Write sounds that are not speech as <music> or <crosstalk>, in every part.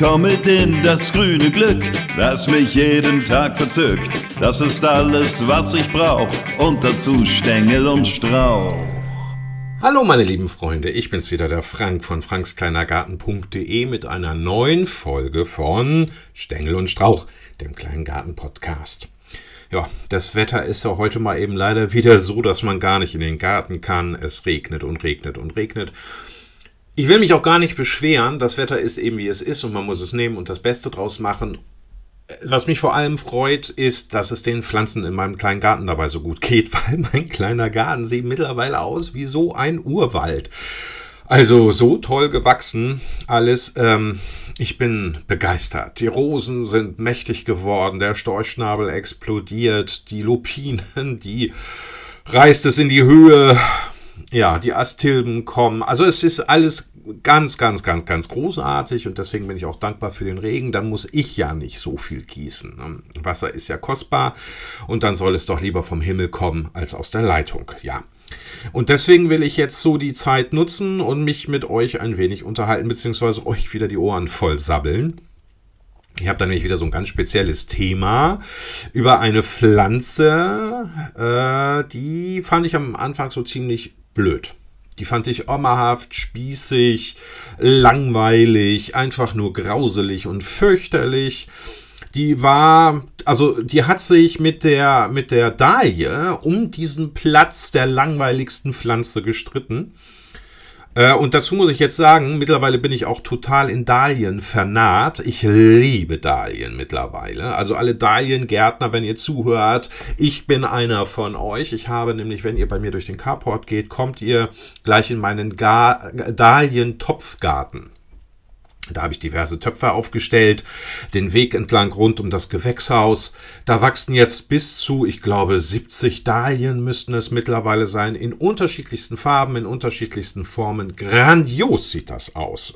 komm mit in das grüne Glück, das mich jeden Tag verzückt. Das ist alles, was ich brauch und dazu Stängel und Strauch. Hallo meine lieben Freunde, ich bin's wieder, der Frank von frankskleinergarten.de mit einer neuen Folge von Stängel und Strauch, dem kleinen Garten-Podcast. Ja, das Wetter ist ja heute mal eben leider wieder so, dass man gar nicht in den Garten kann. Es regnet und regnet und regnet. Ich will mich auch gar nicht beschweren. Das Wetter ist eben wie es ist und man muss es nehmen und das Beste draus machen. Was mich vor allem freut, ist, dass es den Pflanzen in meinem kleinen Garten dabei so gut geht, <laughs> weil mein kleiner Garten sieht mittlerweile aus wie so ein Urwald. Also so toll gewachsen alles. Ähm, ich bin begeistert. Die Rosen sind mächtig geworden, der Storchschnabel explodiert, die Lupinen, die reißt es in die Höhe. Ja, die Astilben kommen. Also es ist alles ganz, ganz, ganz, ganz großartig und deswegen bin ich auch dankbar für den Regen. Dann muss ich ja nicht so viel gießen. Ne? Wasser ist ja kostbar und dann soll es doch lieber vom Himmel kommen als aus der Leitung. Ja. Und deswegen will ich jetzt so die Zeit nutzen und mich mit euch ein wenig unterhalten, beziehungsweise euch wieder die Ohren voll sabbeln. Ich habe dann nämlich wieder so ein ganz spezielles Thema über eine Pflanze, äh, die fand ich am Anfang so ziemlich blöd. Die fand ich ommerhaft, spießig, langweilig, einfach nur grauselig und fürchterlich. Die war, also die hat sich mit der, mit der Dahlie um diesen Platz der langweiligsten Pflanze gestritten. Äh, und dazu muss ich jetzt sagen, mittlerweile bin ich auch total in Dahlien vernarrt. Ich liebe Dahlien mittlerweile. Also alle Dahliengärtner, wenn ihr zuhört, ich bin einer von euch. Ich habe nämlich, wenn ihr bei mir durch den Carport geht, kommt ihr gleich in meinen Dahlien-Topfgarten. Da habe ich diverse Töpfe aufgestellt, den Weg entlang rund um das Gewächshaus. Da wachsen jetzt bis zu, ich glaube, 70 Dahlien müssten es mittlerweile sein, in unterschiedlichsten Farben, in unterschiedlichsten Formen. Grandios sieht das aus.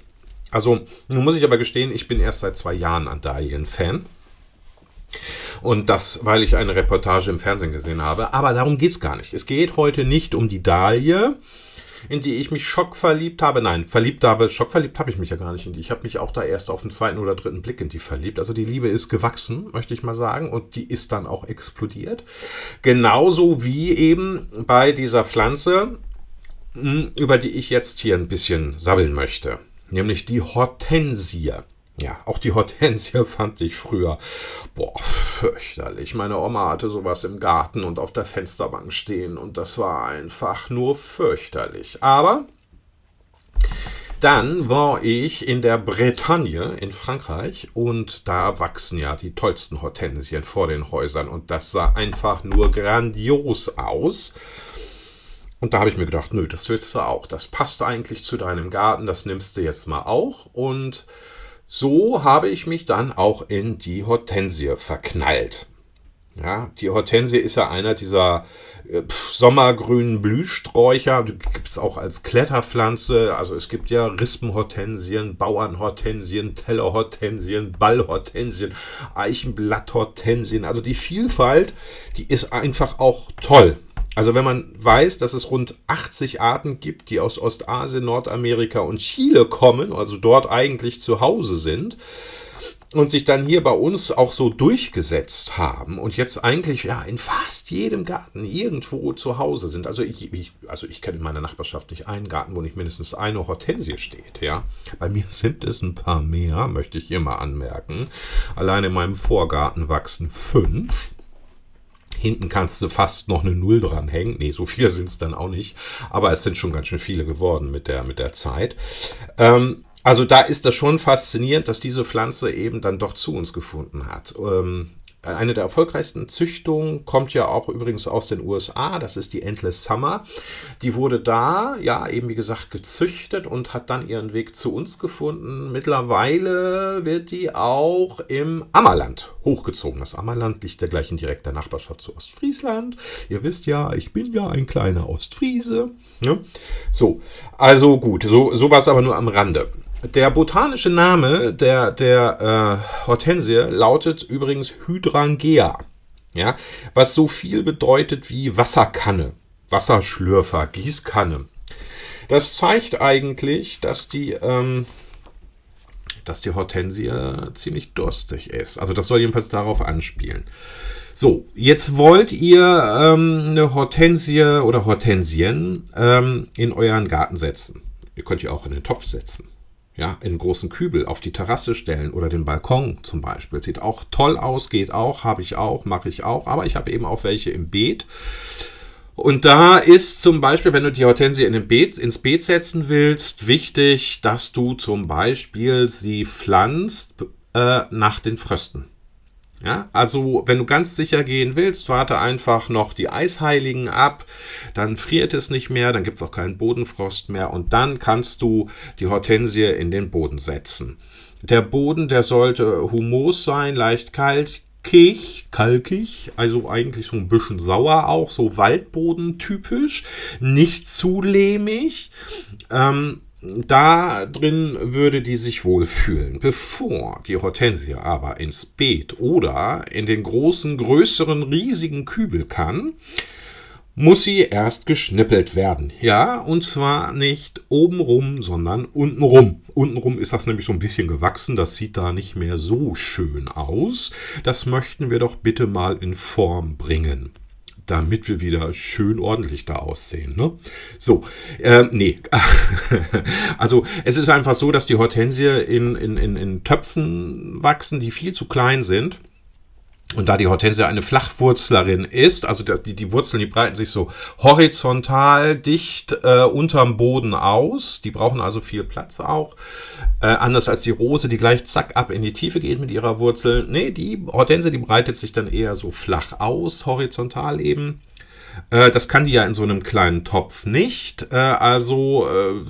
Also, nun muss ich aber gestehen, ich bin erst seit zwei Jahren ein Dahlien-Fan. Und das, weil ich eine Reportage im Fernsehen gesehen habe. Aber darum geht es gar nicht. Es geht heute nicht um die Dahlie, in die ich mich schockverliebt habe. Nein, verliebt habe, schockverliebt habe ich mich ja gar nicht in die. Ich habe mich auch da erst auf den zweiten oder dritten Blick in die verliebt. Also die Liebe ist gewachsen, möchte ich mal sagen, und die ist dann auch explodiert. Genauso wie eben bei dieser Pflanze, hm, über die ich jetzt hier ein bisschen sabbeln möchte, nämlich die Hortensie. Ja, auch die Hortensie <laughs> fand ich früher, boah, fürchterlich. Meine Oma hatte sowas im Garten und auf der Fensterbank stehen und das war einfach nur fürchterlich. Aber dann war ich in der Bretagne in Frankreich und da wachsen ja die tollsten Hortensien vor den Häusern und das sah einfach nur grandios aus. Und da habe ich mir gedacht, nö, das willst du auch. Das passt eigentlich zu deinem Garten, das nimmst du jetzt mal auch und so habe ich mich dann auch in die Hortensie verknallt. Ja, die Hortensie ist ja einer dieser äh, sommergrünen Blühsträucher. Die gibt es auch als Kletterpflanze. Also es gibt ja Rispenhortensien, Bauernhortensien, Tellerhortensien, Ballhortensien, Eichenblatthortensien. Also die Vielfalt, die ist einfach auch toll. Also wenn man weiß, dass es rund 80 Arten gibt, die aus Ostasien, Nordamerika und Chile kommen, also dort eigentlich zu Hause sind, und sich dann hier bei uns auch so durchgesetzt haben und jetzt eigentlich ja in fast jedem Garten irgendwo zu Hause sind. Also ich, ich, also ich kenne in meiner Nachbarschaft nicht einen Garten, wo nicht mindestens eine Hortensie steht. Ja, bei mir sind es ein paar mehr, möchte ich hier mal anmerken. Allein in meinem Vorgarten wachsen fünf. Hinten kannst du fast noch eine Null dranhängen. Nee, so viele sind es dann auch nicht. Aber es sind schon ganz schön viele geworden mit der, mit der Zeit. Ähm, also da ist das schon faszinierend, dass diese Pflanze eben dann doch zu uns gefunden hat. Ähm, eine der erfolgreichsten Züchtungen kommt ja auch übrigens aus den USA. Das ist die Endless Summer. Die wurde da, ja, eben wie gesagt, gezüchtet und hat dann ihren Weg zu uns gefunden. Mittlerweile wird die auch im Ammerland hochgezogen. Das Ammerland liegt ja gleich in direkter Nachbarschaft zu Ostfriesland. Ihr wisst ja, ich bin ja ein kleiner Ostfriese. Ja? So, also gut, so, sowas aber nur am Rande. Der botanische Name der, der äh, Hortensie lautet übrigens Hydrangea. Ja, was so viel bedeutet wie Wasserkanne, Wasserschlürfer, Gießkanne. Das zeigt eigentlich, dass die, ähm, dass die Hortensie ziemlich durstig ist. Also das soll jedenfalls darauf anspielen. So, jetzt wollt ihr ähm, eine Hortensie oder Hortensien ähm, in euren Garten setzen. Ihr könnt die auch in den Topf setzen. Ja, in großen Kübel auf die Terrasse stellen oder den Balkon zum Beispiel. Sieht auch toll aus, geht auch, habe ich auch, mache ich auch. Aber ich habe eben auch welche im Beet. Und da ist zum Beispiel, wenn du die Hortensie in den Beet, ins Beet setzen willst, wichtig, dass du zum Beispiel sie pflanzt äh, nach den Frösten. Ja, also wenn du ganz sicher gehen willst, warte einfach noch die Eisheiligen ab, dann friert es nicht mehr, dann gibt es auch keinen Bodenfrost mehr und dann kannst du die Hortensie in den Boden setzen. Der Boden, der sollte humus sein, leicht kalkig, kalkig, also eigentlich so ein bisschen sauer auch, so Waldboden typisch, nicht zu lehmig. Ähm, da drin würde die sich wohlfühlen. Bevor die Hortensie aber ins Beet oder in den großen, größeren, riesigen Kübel kann, muss sie erst geschnippelt werden. Ja, und zwar nicht obenrum, sondern untenrum. Untenrum ist das nämlich so ein bisschen gewachsen, das sieht da nicht mehr so schön aus. Das möchten wir doch bitte mal in Form bringen damit wir wieder schön ordentlich da aussehen. Ne? So, äh, nee. <laughs> also es ist einfach so, dass die Hortensie in, in, in, in Töpfen wachsen, die viel zu klein sind. Und da die Hortensie eine Flachwurzlerin ist, also die, die Wurzeln, die breiten sich so horizontal dicht äh, unterm Boden aus. Die brauchen also viel Platz auch. Äh, anders als die Rose, die gleich zack ab in die Tiefe geht mit ihrer Wurzel. Nee, die Hortensie, die breitet sich dann eher so flach aus, horizontal eben. Äh, das kann die ja in so einem kleinen Topf nicht. Äh, also äh,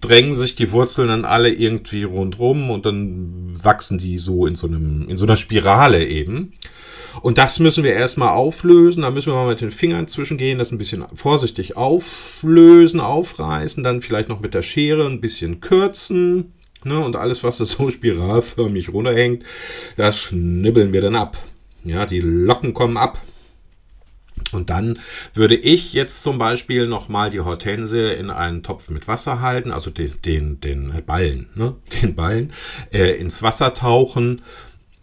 drängen sich die Wurzeln dann alle irgendwie rundrum und dann wachsen die so in so, einem, in so einer Spirale eben. Und das müssen wir erstmal auflösen. Da müssen wir mal mit den Fingern zwischengehen, das ein bisschen vorsichtig auflösen, aufreißen, dann vielleicht noch mit der Schere ein bisschen kürzen. Ne? Und alles, was so <laughs> spiralförmig runterhängt, das schnibbeln wir dann ab. Ja, die Locken kommen ab. Und dann würde ich jetzt zum Beispiel nochmal die Hortense in einen Topf mit Wasser halten, also den, den, den Ballen, ne? <laughs> den Ballen, äh, ins Wasser tauchen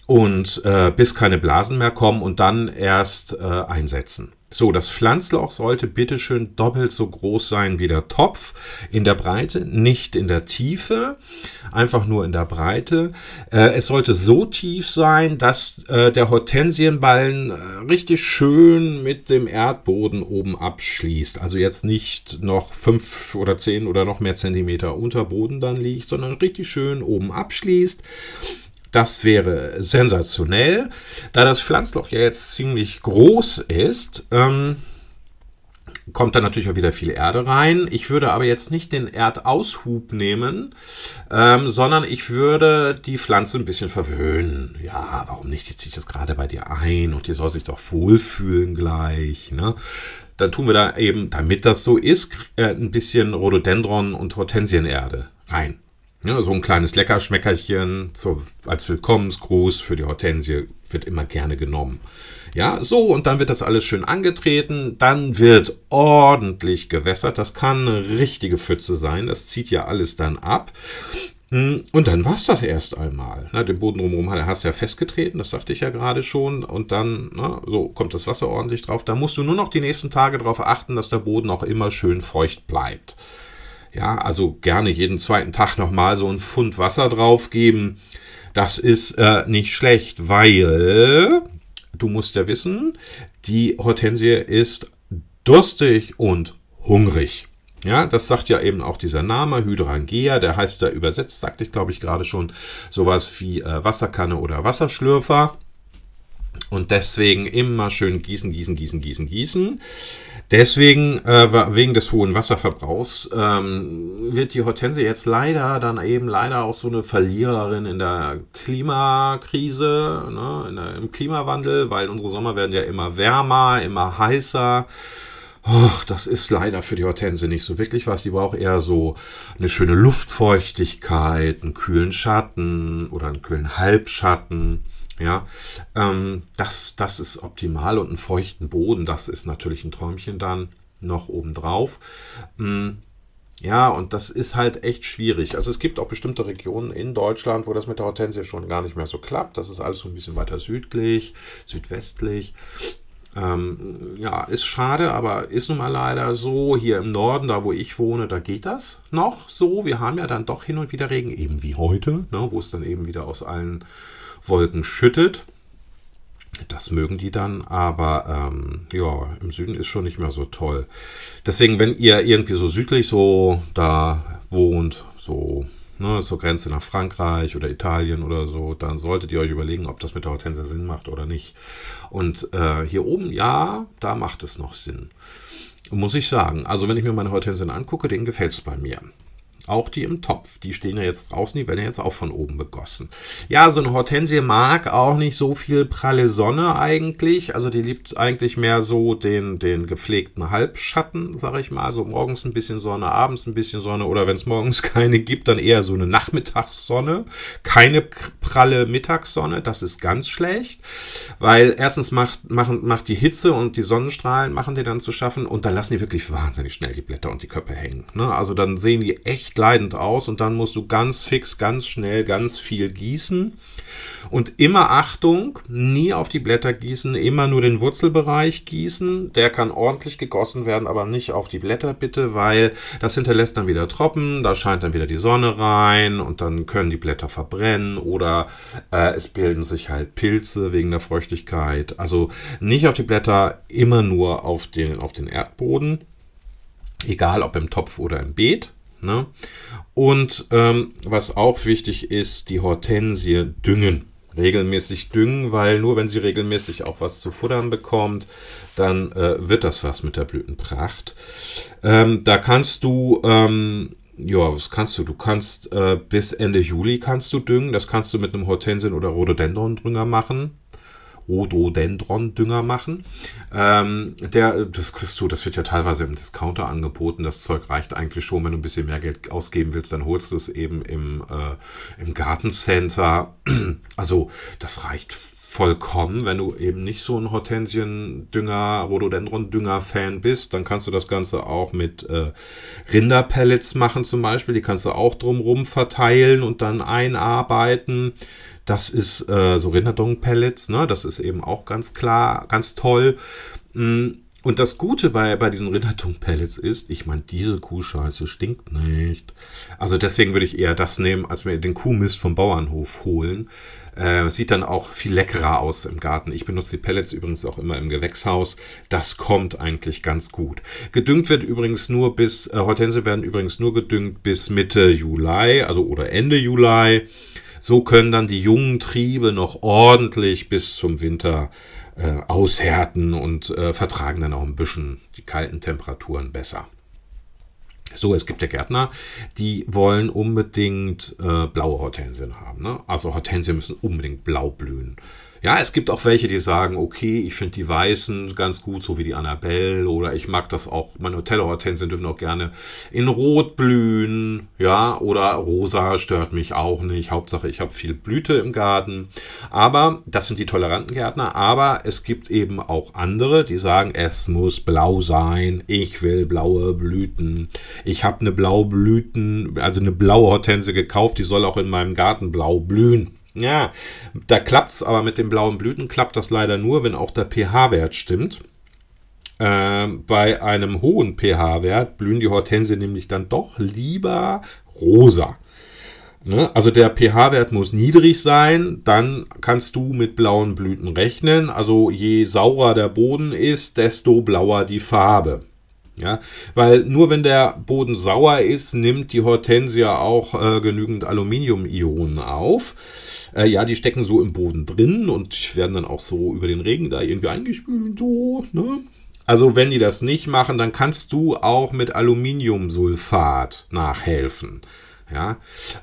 und äh, bis keine Blasen mehr kommen und dann erst äh, einsetzen. So, das Pflanzloch sollte bitteschön doppelt so groß sein wie der Topf in der Breite, nicht in der Tiefe, einfach nur in der Breite. Äh, es sollte so tief sein, dass äh, der Hortensienballen äh, richtig schön mit dem Erdboden oben abschließt. Also jetzt nicht noch fünf oder zehn oder noch mehr Zentimeter unter Boden dann liegt, sondern richtig schön oben abschließt. Das wäre sensationell. Da das Pflanzloch ja jetzt ziemlich groß ist, ähm, kommt da natürlich auch wieder viel Erde rein. Ich würde aber jetzt nicht den Erdaushub nehmen, ähm, sondern ich würde die Pflanze ein bisschen verwöhnen. Ja, warum nicht? Die zieht das gerade bei dir ein und die soll sich doch wohlfühlen gleich. Ne? Dann tun wir da eben, damit das so ist, äh, ein bisschen Rhododendron und Hortensienerde rein. Ja, so ein kleines Leckerschmeckerchen so als Willkommensgruß für die Hortensie wird immer gerne genommen. Ja, so und dann wird das alles schön angetreten, dann wird ordentlich gewässert. Das kann eine richtige Pfütze sein, das zieht ja alles dann ab. Hm, und dann war es das erst einmal. Na, den Boden drumherum hast du ja festgetreten, das sagte ich ja gerade schon. Und dann, na, so kommt das Wasser ordentlich drauf. Da musst du nur noch die nächsten Tage darauf achten, dass der Boden auch immer schön feucht bleibt. Ja, also gerne jeden zweiten Tag nochmal so ein Pfund Wasser drauf geben. Das ist äh, nicht schlecht, weil du musst ja wissen, die Hortensie ist durstig und hungrig. Ja, das sagt ja eben auch dieser Name, Hydrangea, der heißt da übersetzt, sagte ich glaube ich gerade schon, sowas wie äh, Wasserkanne oder Wasserschlürfer. Und deswegen immer schön gießen, gießen, gießen, gießen, gießen. Deswegen, äh, wegen des hohen Wasserverbrauchs, ähm, wird die Hortensie jetzt leider dann eben leider auch so eine Verliererin in der Klimakrise, ne, in der, im Klimawandel, weil unsere Sommer werden ja immer wärmer, immer heißer. Oh, das ist leider für die Hortense nicht so wirklich was. Die braucht eher so eine schöne Luftfeuchtigkeit, einen kühlen Schatten oder einen kühlen Halbschatten. Ja, ähm, das, das ist optimal und einen feuchten Boden, das ist natürlich ein Träumchen dann noch obendrauf. Mm, Ja, und das ist halt echt schwierig. Also es gibt auch bestimmte Regionen in Deutschland, wo das mit der Hortensie schon gar nicht mehr so klappt. Das ist alles so ein bisschen weiter südlich, südwestlich. Ähm, ja, ist schade, aber ist nun mal leider so. Hier im Norden, da wo ich wohne, da geht das noch so. Wir haben ja dann doch hin und wieder Regen, eben wie heute, ne, wo es dann eben wieder aus allen Wolken schüttet. Das mögen die dann, aber ähm, ja, im Süden ist schon nicht mehr so toll. Deswegen, wenn ihr irgendwie so südlich so da wohnt, so ne, zur Grenze nach Frankreich oder Italien oder so, dann solltet ihr euch überlegen, ob das mit der Hortense Sinn macht oder nicht. Und äh, hier oben, ja, da macht es noch Sinn. Muss ich sagen. Also wenn ich mir meine Hortensien angucke, denen gefällt es bei mir. Auch die im Topf, die stehen ja jetzt draußen, die werden ja jetzt auch von oben begossen. Ja, so eine Hortensie mag auch nicht so viel pralle Sonne eigentlich. Also die liebt eigentlich mehr so den, den gepflegten Halbschatten, sag ich mal. So morgens ein bisschen Sonne, abends ein bisschen Sonne oder wenn es morgens <laughs> keine gibt, dann eher so eine Nachmittagssonne. Keine pralle Mittagssonne, das ist ganz schlecht, weil erstens macht, machen, macht die Hitze und die Sonnenstrahlen machen die dann zu schaffen und dann lassen die wirklich wahnsinnig schnell die Blätter und die Köpfe hängen. Ne? Also dann sehen die echt echt leidend aus und dann musst du ganz fix, ganz schnell, ganz viel gießen. Und immer Achtung, nie auf die Blätter gießen, immer nur den Wurzelbereich gießen. Der kann ordentlich gegossen werden, aber nicht auf die Blätter bitte, weil das hinterlässt dann wieder Tropfen, da scheint dann wieder die Sonne rein und dann können die Blätter verbrennen oder äh, es bilden sich halt Pilze wegen der Feuchtigkeit. Also nicht auf die Blätter, immer nur auf den, auf den Erdboden. Egal ob im Topf oder im Beet. Ne? Und ähm, was auch wichtig ist, die Hortensie düngen. Regelmäßig düngen, weil nur wenn sie regelmäßig auch was zu futtern bekommt, dann äh, wird das was mit der Blütenpracht. Ähm, da kannst du ähm, ja, was kannst du? Du kannst äh, bis Ende Juli kannst du düngen. Das kannst du mit einem Hortensien- oder Rhododendron-Dünger machen. Rhododendron-Dünger machen. Ähm, der, das kriegst du, das wird ja teilweise im Discounter angeboten. Das Zeug reicht eigentlich schon, wenn du ein bisschen mehr Geld ausgeben willst, dann holst du es eben im, äh, im Gartencenter. <clears throat> Also, das reicht vollkommen. Wenn du eben nicht so ein Hortensiendünger, Rhododendron-Dünger-Fan bist, dann kannst du das Ganze auch mit äh, Rinderpellets machen zum Beispiel. Die kannst du auch drumrum verteilen und dann einarbeiten. Das ist äh, so Rinderdong-Pellets, ne? das ist eben auch ganz klar, ganz toll. Mm, und das Gute bei, bei diesen Rinderdung-Pellets ist, ich meine, diese Kuhscheiße stinkt nicht. Also deswegen würde ich eher das nehmen, als mir den Kuhmist vom Bauernhof holen. Äh, sieht dann auch viel leckerer aus im Garten. Ich benutze die Pellets übrigens auch immer im Gewächshaus. Das kommt eigentlich ganz gut. Gedüngt wird übrigens nur bis, äh, Hortense werden übrigens nur gedüngt bis Mitte Juli, also oder Ende Juli. So können dann die jungen Triebe noch ordentlich bis zum Winter äh, aushärten und äh, vertragen dann auch ein bisschen die kalten Temperaturen besser. So, es gibt ja Gärtner, die wollen unbedingt äh, blaue Hortensien haben. Ne? Also Hortensien müssen unbedingt blau blühen. Ja, es gibt auch welche, die sagen, okay, ich finde die Weißen ganz gut, so wie die Annabelle, oder ich mag das auch, meine Hotelhortensien dürfen auch gerne in Rot blühen, ja, oder Rosa stört mich auch nicht. Hauptsache, ich habe viel Blüte im Garten. Aber das sind die toleranten Gärtner, aber es gibt eben auch andere, die sagen, es muss blau sein, ich will blaue Blüten. Ich habe eine blaue Blüten, also eine blaue Hortense gekauft, die soll auch in meinem Garten blau blühen. Ja, da klappt es, aber mit den blauen Blüten klappt das leider nur, wenn auch der pH-Wert stimmt. Äh, bei einem hohen pH-Wert blühen die Hortensien nämlich dann doch lieber rosa. Ne? Also der pH-Wert muss niedrig sein, dann kannst du mit blauen Blüten rechnen. Also je saurer der Boden ist, desto blauer die Farbe. Ja, weil nur wenn der Boden sauer ist, nimmt die Hortensia auch äh, genügend Aluminium-Ionen auf. Äh, ja, die stecken so im Boden drin und werden dann auch so über den Regen da irgendwie eingespült. So, ne? Also wenn die das nicht machen, dann kannst du auch mit Aluminiumsulfat nachhelfen. Ja,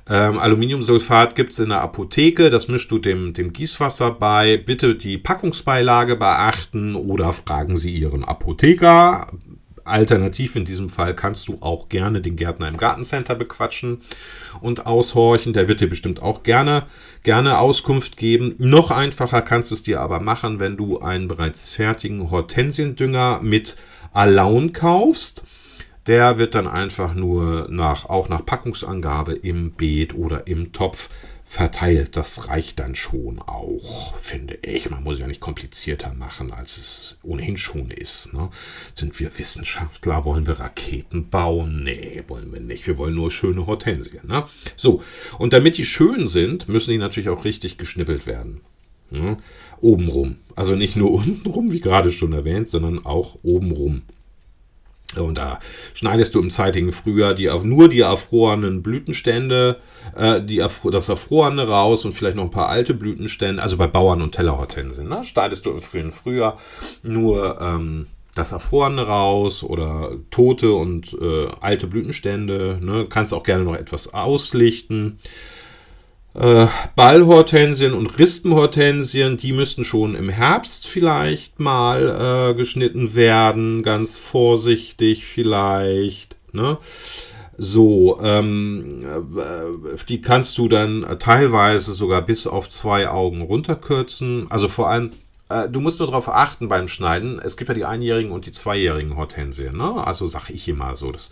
ähm, Aluminiumsulfat gibt es in der Apotheke, das mischst du dem, dem Gießwasser bei. Bitte die Packungsbeilage beachten oder fragen Sie Ihren Apotheker. Alternativ in diesem Fall kannst du auch gerne den Gärtner im Gartencenter bequatschen und aushorchen. Der wird dir bestimmt auch gerne, gerne Auskunft geben. Noch einfacher kannst du es dir aber machen, wenn du einen bereits fertigen Hortensiendünger mit Alaun kaufst. der wird dann einfach nur nach, auch nach Packungsangabe im Beet oder im Topf verteilt. Das reicht dann schon auch, finde ich. Man muss ja nicht komplizierter machen, als es ohnehin schon ist. Ne? Sind wir Wissenschaftler? Wollen wir Raketen bauen? Nee, wollen wir nicht. Wir wollen nur schöne Hortensien. Ne? So, und damit die schön sind, müssen die natürlich auch richtig geschnippelt werden. Ne? Obenrum. Also nicht nur <laughs> untenrum, wie gerade schon erwähnt, sondern auch obenrum. Und da schneidest du im zeitigen Frühjahr die, nur die erfrorenen Blütenstände, äh, die, das Erfrorene raus und vielleicht noch ein paar alte Blütenstände, also bei Bauern und Tellerhortensien, ne? schneidest du im frühen Frühjahr nur ähm, das Erfrorene raus oder tote und äh, alte Blütenstände. Ne? Kannst auch gerne noch etwas auslichten. Äh, Ballhortensien und Rispenhortensien, die müssten schon im Herbst vielleicht mal äh, geschnitten werden, ganz vorsichtig vielleicht. Ne? So, ähm, äh, die kannst du dann teilweise sogar bis auf zwei Augen runterkürzen. Also vor allem du musst nur darauf achten beim Schneiden. Es gibt ja die einjährigen und die zweijährigen Hortensien. Ne? Also sage ich immer so. Das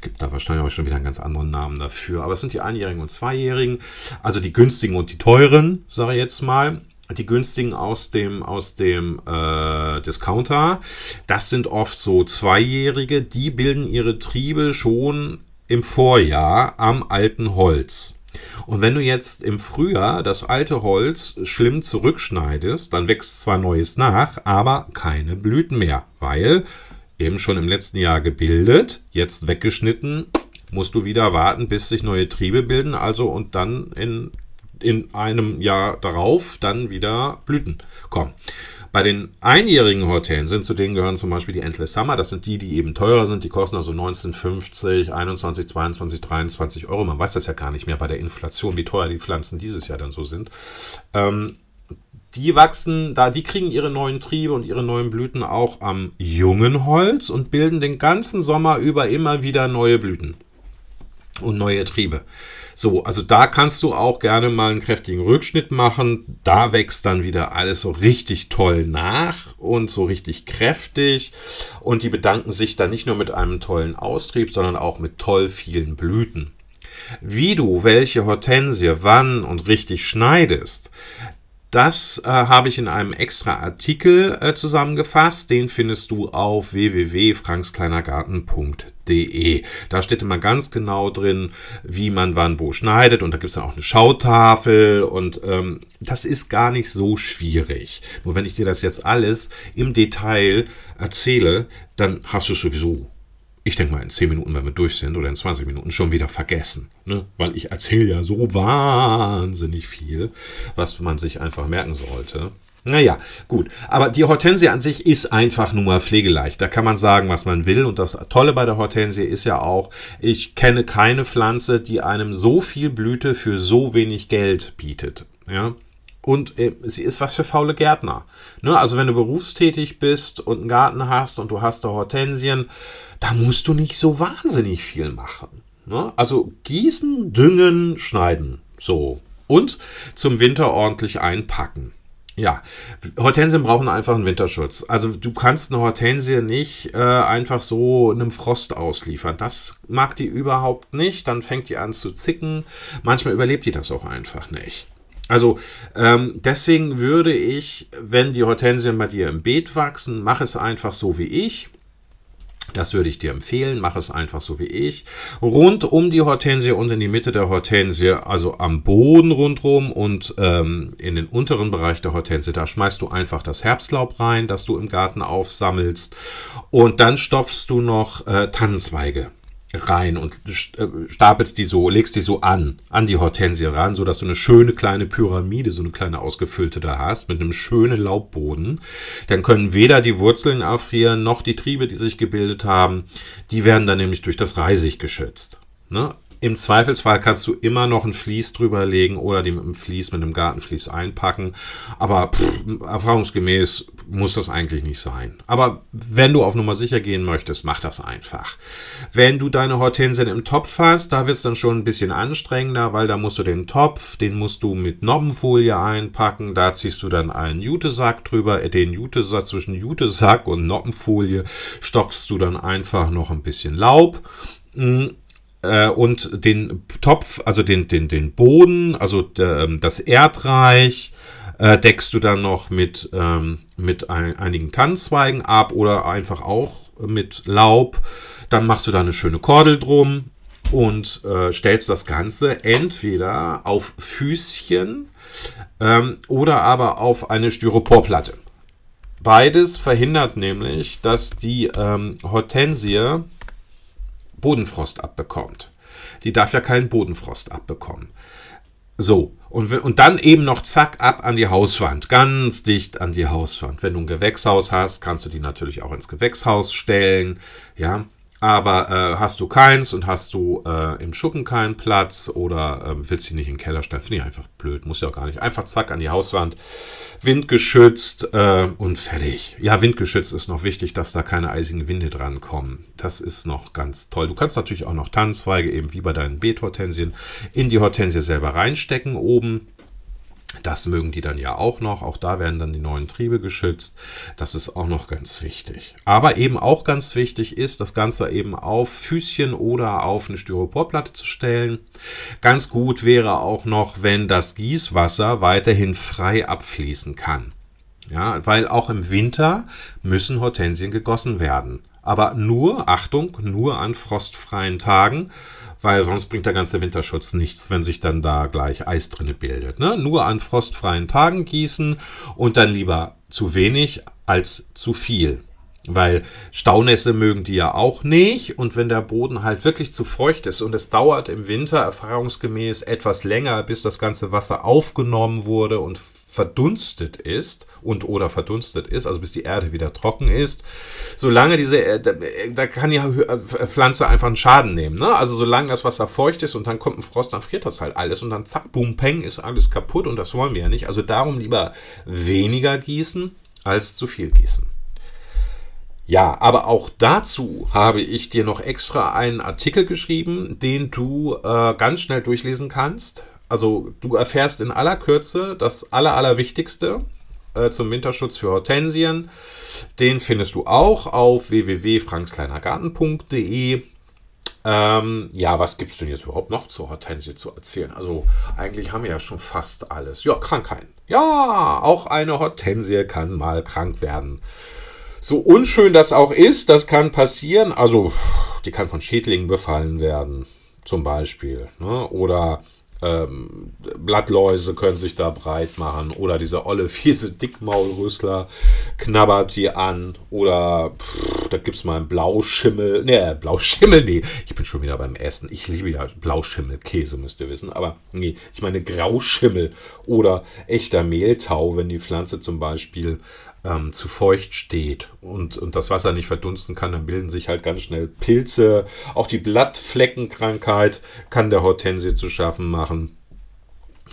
gibt da wahrscheinlich auch schon wieder einen ganz anderen Namen dafür. Aber es sind die einjährigen und zweijährigen. Also die günstigen und die teuren, sage ich jetzt mal die günstigen aus dem aus dem äh, Discounter. Das sind oft so zweijährige. Die bilden ihre Triebe schon im Vorjahr am alten Holz. Und wenn du jetzt im Frühjahr das alte Holz schlimm zurückschneidest, dann wächst zwar Neues nach, aber keine Blüten mehr, weil eben schon im letzten Jahr gebildet, jetzt weggeschnitten, musst du wieder warten, bis sich neue Triebe bilden, also und dann in, in einem Jahr darauf dann wieder Blüten kommen. Bei den einjährigen Hortensien, zu denen gehören zum Beispiel die Endless Summer, das sind die, die eben teurer sind, die kosten also 19,50, 21, 22, 23 Euro. Man weiß das ja gar nicht mehr bei der Inflation, wie teuer die Pflanzen dieses Jahr dann so sind. Ähm, die wachsen, da die kriegen ihre neuen Triebe und ihre neuen Blüten auch am jungen Holz und bilden den ganzen Sommer über immer wieder neue Blüten und neue Triebe. So, also da kannst du auch gerne mal einen kräftigen Rückschnitt machen. Da wächst dann wieder alles so richtig toll nach und so richtig kräftig. Und die bedanken sich dann nicht nur mit einem tollen Austrieb, sondern auch mit toll vielen Blüten. Wie du welche Hortensie wann und richtig schneidest, das äh, habe ich in einem extra Artikel äh, zusammengefasst. Den findest du auf www.frankskleinergarten.de. Da steht immer ganz genau drin, wie man wann wo schneidet. Und da gibt es dann auch eine Schautafel. Und ähm, das ist gar nicht so schwierig. Nur wenn ich dir das jetzt alles im Detail erzähle, dann hast du sowieso ich denke mal, in 10 Minuten, wenn wir durch sind, oder in 20 Minuten schon wieder vergessen. Ne? Weil ich erzähle ja so wahnsinnig viel, was man sich einfach merken sollte. Naja, gut. Aber die Hortensie an sich ist einfach nur mal pflegeleicht. Da kann man sagen, was man will. Und das Tolle bei der Hortensie ist ja auch, ich kenne keine Pflanze, die einem so viel Blüte für so wenig Geld bietet. Ja. Und äh, sie ist was für faule Gärtner. Ne? Also wenn du berufstätig bist und einen Garten hast und du hast da Hortensien, da musst du nicht so wahnsinnig viel machen. Ne? Also gießen, düngen, schneiden. So. Und zum Winter ordentlich einpacken. Ja, Hortensien brauchen einfach einen Winterschutz. Also du kannst eine Hortensie nicht äh, einfach so einem Frost ausliefern. Das mag die überhaupt nicht. Dann fängt die an zu zicken. Manchmal überlebt die das auch einfach nicht. Also ähm, deswegen würde ich, wenn die Hortensien bei dir im Beet wachsen, mach es einfach so wie ich. Das würde ich dir empfehlen. Mach es einfach so wie ich. Rund um die Hortensie und in die Mitte der Hortensie, also am Boden rundherum und ähm, in den unteren Bereich der Hortensie, da schmeißt du einfach das Herbstlaub rein, das du im Garten aufsammelst. Und dann stopfst du noch äh, Tannenzweige rein und äh, stapelst die so, legst die so an, an die Hortensie ran, so dass du eine schöne kleine Pyramide, so eine kleine ausgefüllte da hast, mit einem schönen Laubboden. Dann können weder die Wurzeln erfrieren, noch die Triebe, die sich gebildet haben. Die werden dann nämlich durch das Reisig geschützt. Ne? Im Zweifelsfall kannst du immer noch ein Vlies drüber legen oder die mit einem Vlies, mit einem Gartenvlies einpacken. Aber pff, erfahrungsgemäß muss das eigentlich nicht sein. Aber wenn du auf Nummer sicher gehen möchtest, mach das einfach. Wenn du deine Hortensien im Topf hast, da wird es dann schon ein bisschen anstrengender, weil da musst du den Topf, den musst du mit Noppenfolie einpacken. Da ziehst du dann einen Jutesack drüber. Den Jutesack zwischen Jutesack und Noppenfolie stopfst du dann einfach noch ein bisschen Laub mm, äh, und den Topf, also den, den, den Boden, also ähm, das Erdreich, äh, deckst du dann noch mit, ähm, mit ein, einigen Tannenzweigen ab oder einfach auch mit Laub. Dann machst du da eine schöne Kordel drum und äh, stellst das Ganze entweder auf Füßchen ähm, oder aber auf eine Styroporplatte. Beides verhindert nämlich, dass die ähm, Hortensie Bodenfrost abbekommt. Die darf ja keinen Bodenfrost abbekommen. So, und, und dann eben noch zack ab an die Hauswand, ganz dicht an die Hauswand. Wenn du ein Gewächshaus hast, kannst du die natürlich auch ins Gewächshaus stellen. Ja, aber äh, hast du keins und hast du äh, im Schuppen keinen Platz oder äh, willst du nicht in den Keller stellen, finde ich einfach blöd. Muss ja auch gar nicht. Einfach zack an die Hauswand, windgeschützt äh, und fertig. Ja, windgeschützt ist noch wichtig, dass da keine eisigen Winde dran kommen. Das ist noch ganz toll. Du kannst natürlich auch noch Tannenzweige, eben wie bei deinen Beethortensien, in die Hortensie selber reinstecken oben das mögen die dann ja auch noch. Auch da werden dann die neuen Triebe geschützt. Das ist auch noch ganz wichtig. Aber eben auch ganz wichtig ist, das Ganze eben auf Füßchen oder auf eine Styroporplatte zu stellen. Ganz gut wäre auch noch, wenn das Gießwasser weiterhin frei abfließen kann. Ja, weil auch im Winter müssen Hortensien gegossen werden. Aber nur, Achtung, nur an frostfreien Tagen weil sonst bringt der ganze Winterschutz nichts, wenn sich dann da gleich Eis drinne bildet. Ne? Nur an frostfreien Tagen gießen und dann lieber zu wenig als zu viel. Weil Staunässe mögen die ja auch nicht. Und wenn der Boden halt wirklich zu feucht ist und es dauert im Winter erfahrungsgemäß etwas länger, bis das ganze Wasser aufgenommen wurde und verdunstet ist und oder verdunstet ist, also bis die Erde wieder trocken ist, solange diese, äh, da, da kann die äh, Pflanze einfach einen Schaden nehmen. Ne? Also solange das Wasser feucht ist und dann kommt ein Frost, dann friert das halt alles und dann zack, boom, peng, ist alles kaputt und das wollen wir ja nicht. Also darum lieber weniger gießen als zu viel gießen. Ja, aber auch dazu habe ich dir noch extra einen Artikel geschrieben, den du äh, ganz schnell durchlesen kannst also du erfährst in aller Kürze das aller, allerwichtigste äh, zum Winterschutz für Hortensien. Den findest du auch auf www.frankskleinergarten.de. Ähm, ja, was gibt es denn jetzt überhaupt noch zur Hortensie zu erzählen? Also eigentlich haben wir ja schon fast alles. Ja, Krankheiten. Ja, auch eine Hortensie kann mal krank werden. So unschön das auch ist, das kann passieren. Also, die kann von Schädlingen befallen werden, zum Beispiel. Ne? Oder ähm, Blattläuse können sich da breit machen oder dieser olle <laughs> fiese Dickmaulrüssler knabbert die an oder pff, da gibt es mal einen Blauschimmel. Ne, Blauschimmel, nee, ich bin schon wieder beim Essen. Ich liebe ja Blauschimmelkäse, müsst ihr wissen. Aber nee, ich meine Grauschimmel oder echter Mehltau, wenn die Pflanze zum Beispiel ähm, zu feucht steht und, und das Wasser nicht verdunsten kann, dann bilden sich halt ganz schnell Pilze. Auch die Blattfleckenkrankheit kann der Hortensie zu schaffen machen.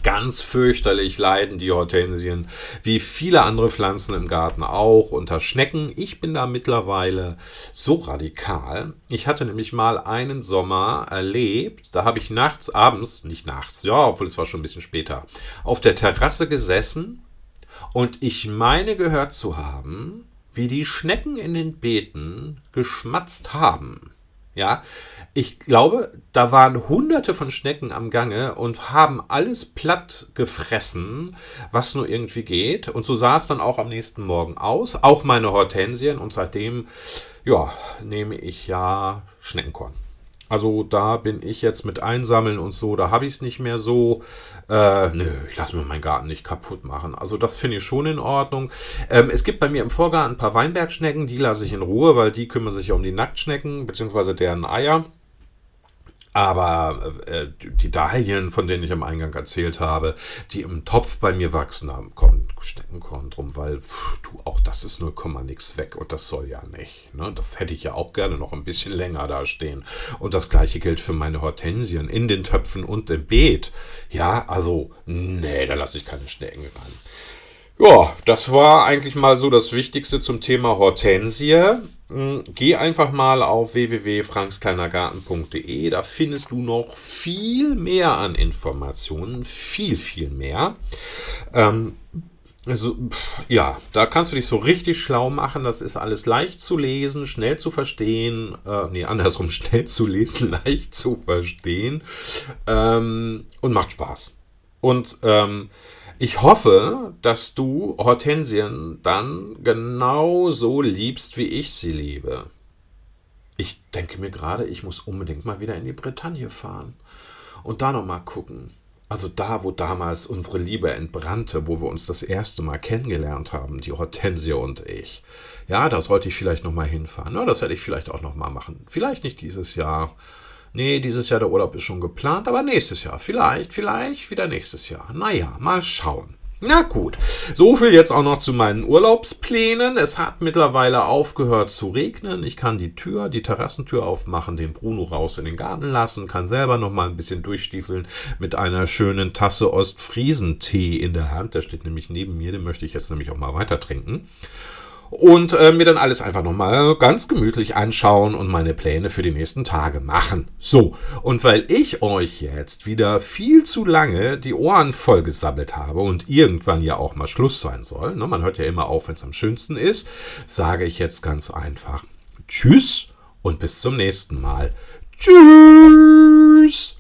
Ganz fürchterlich leiden die Hortensien, wie viele andere Pflanzen im Garten auch, unter Schnecken. Ich bin da mittlerweile so radikal. Ich hatte nämlich mal einen Sommer erlebt, da habe ich nachts, abends, nicht nachts, ja, obwohl es war schon ein bisschen später, auf der Terrasse gesessen und ich meine gehört zu haben, wie die Schnecken in den Beeten geschmatzt haben. Ja, ich glaube, da waren hunderte von Schnecken am Gange und haben alles platt gefressen, was nur irgendwie geht. Und so sah es dann auch am nächsten Morgen aus. Auch meine Hortensien. Und seitdem, ja, nehme ich ja Schneckenkorn. Also da bin ich jetzt mit Einsammeln und so, da habe ich es nicht mehr so. Äh, nö, ich lasse mir meinen Garten nicht kaputt machen. Also das finde ich schon in Ordnung. Ähm, es gibt bei mir im Vorgarten ein paar Weinbergschnecken, die lasse ich in Ruhe, weil die kümmern sich ja um die Nacktschnecken, beziehungsweise deren Eier. Aber äh, die Dahlien, von denen ich am Eingang erzählt habe, die im Topf bei mir wachsen, haben, kommen Steckenkorn drum, weil pff, du, auch das ist 0, nix weg und das soll ja nicht. Ne? Das hätte ich ja auch gerne noch ein bisschen länger da stehen. Und das gleiche gilt für meine Hortensien in den Töpfen und im Beet. Ja, also, nee, da lasse ich keine Schnecken ran. Ja, das war eigentlich mal so das Wichtigste zum Thema Hortensie. Hm, geh einfach mal auf www.frankskleinergarten.de. Da findest du noch viel mehr an Informationen. Viel, viel mehr. Ähm, also, ja, da kannst du dich so richtig schlau machen. Das ist alles leicht zu lesen, schnell zu verstehen. Äh, nee, andersrum, <laughs> schnell zu lesen, leicht zu verstehen. Ähm, und macht Spaß. Und ähm, ich hoffe, dass du Hortensien dann genauso liebst, wie ich sie liebe. Ich denke mir gerade, ich muss unbedingt mal wieder in die Bretagne fahren und da noch mal gucken. Also da, wo damals unsere Liebe entbrannte, wo wir uns das erste Mal kennengelernt haben, die Hortensie und ich. Ja, da sollte ich vielleicht noch mal hinfahren. Ja, das werde ich vielleicht auch noch mal machen. Vielleicht nicht dieses Jahr, nee, dieses Jahr der Urlaub ist schon geplant, aber nächstes Jahr. Vielleicht, vielleicht wieder nächstes Jahr. Naja, mal schauen. Na gut, so viel jetzt auch noch zu meinen Urlaubsplänen. Es hat mittlerweile aufgehört zu regnen. Ich kann die Tür, die Terrassentür aufmachen, den Bruno raus in den Garten lassen, kann selber noch mal ein bisschen durchstiefeln mit einer schönen Tasse Ostfriesentee in der Hand. Der steht nämlich neben mir, den möchte ich jetzt nämlich auch mal weiter trinken und äh, mir dann alles einfach nochmal ganz gemütlich anschauen und meine Pläne für die nächsten Tage machen. So, und weil ich euch jetzt wieder viel zu lange die Ohren vollgesammelt habe und irgendwann ja auch mal Schluss sein soll, ne, man hört ja immer auf, wenn es am schönsten ist, sage ich jetzt ganz einfach Tschüss und bis zum nächsten Mal. Tschüss!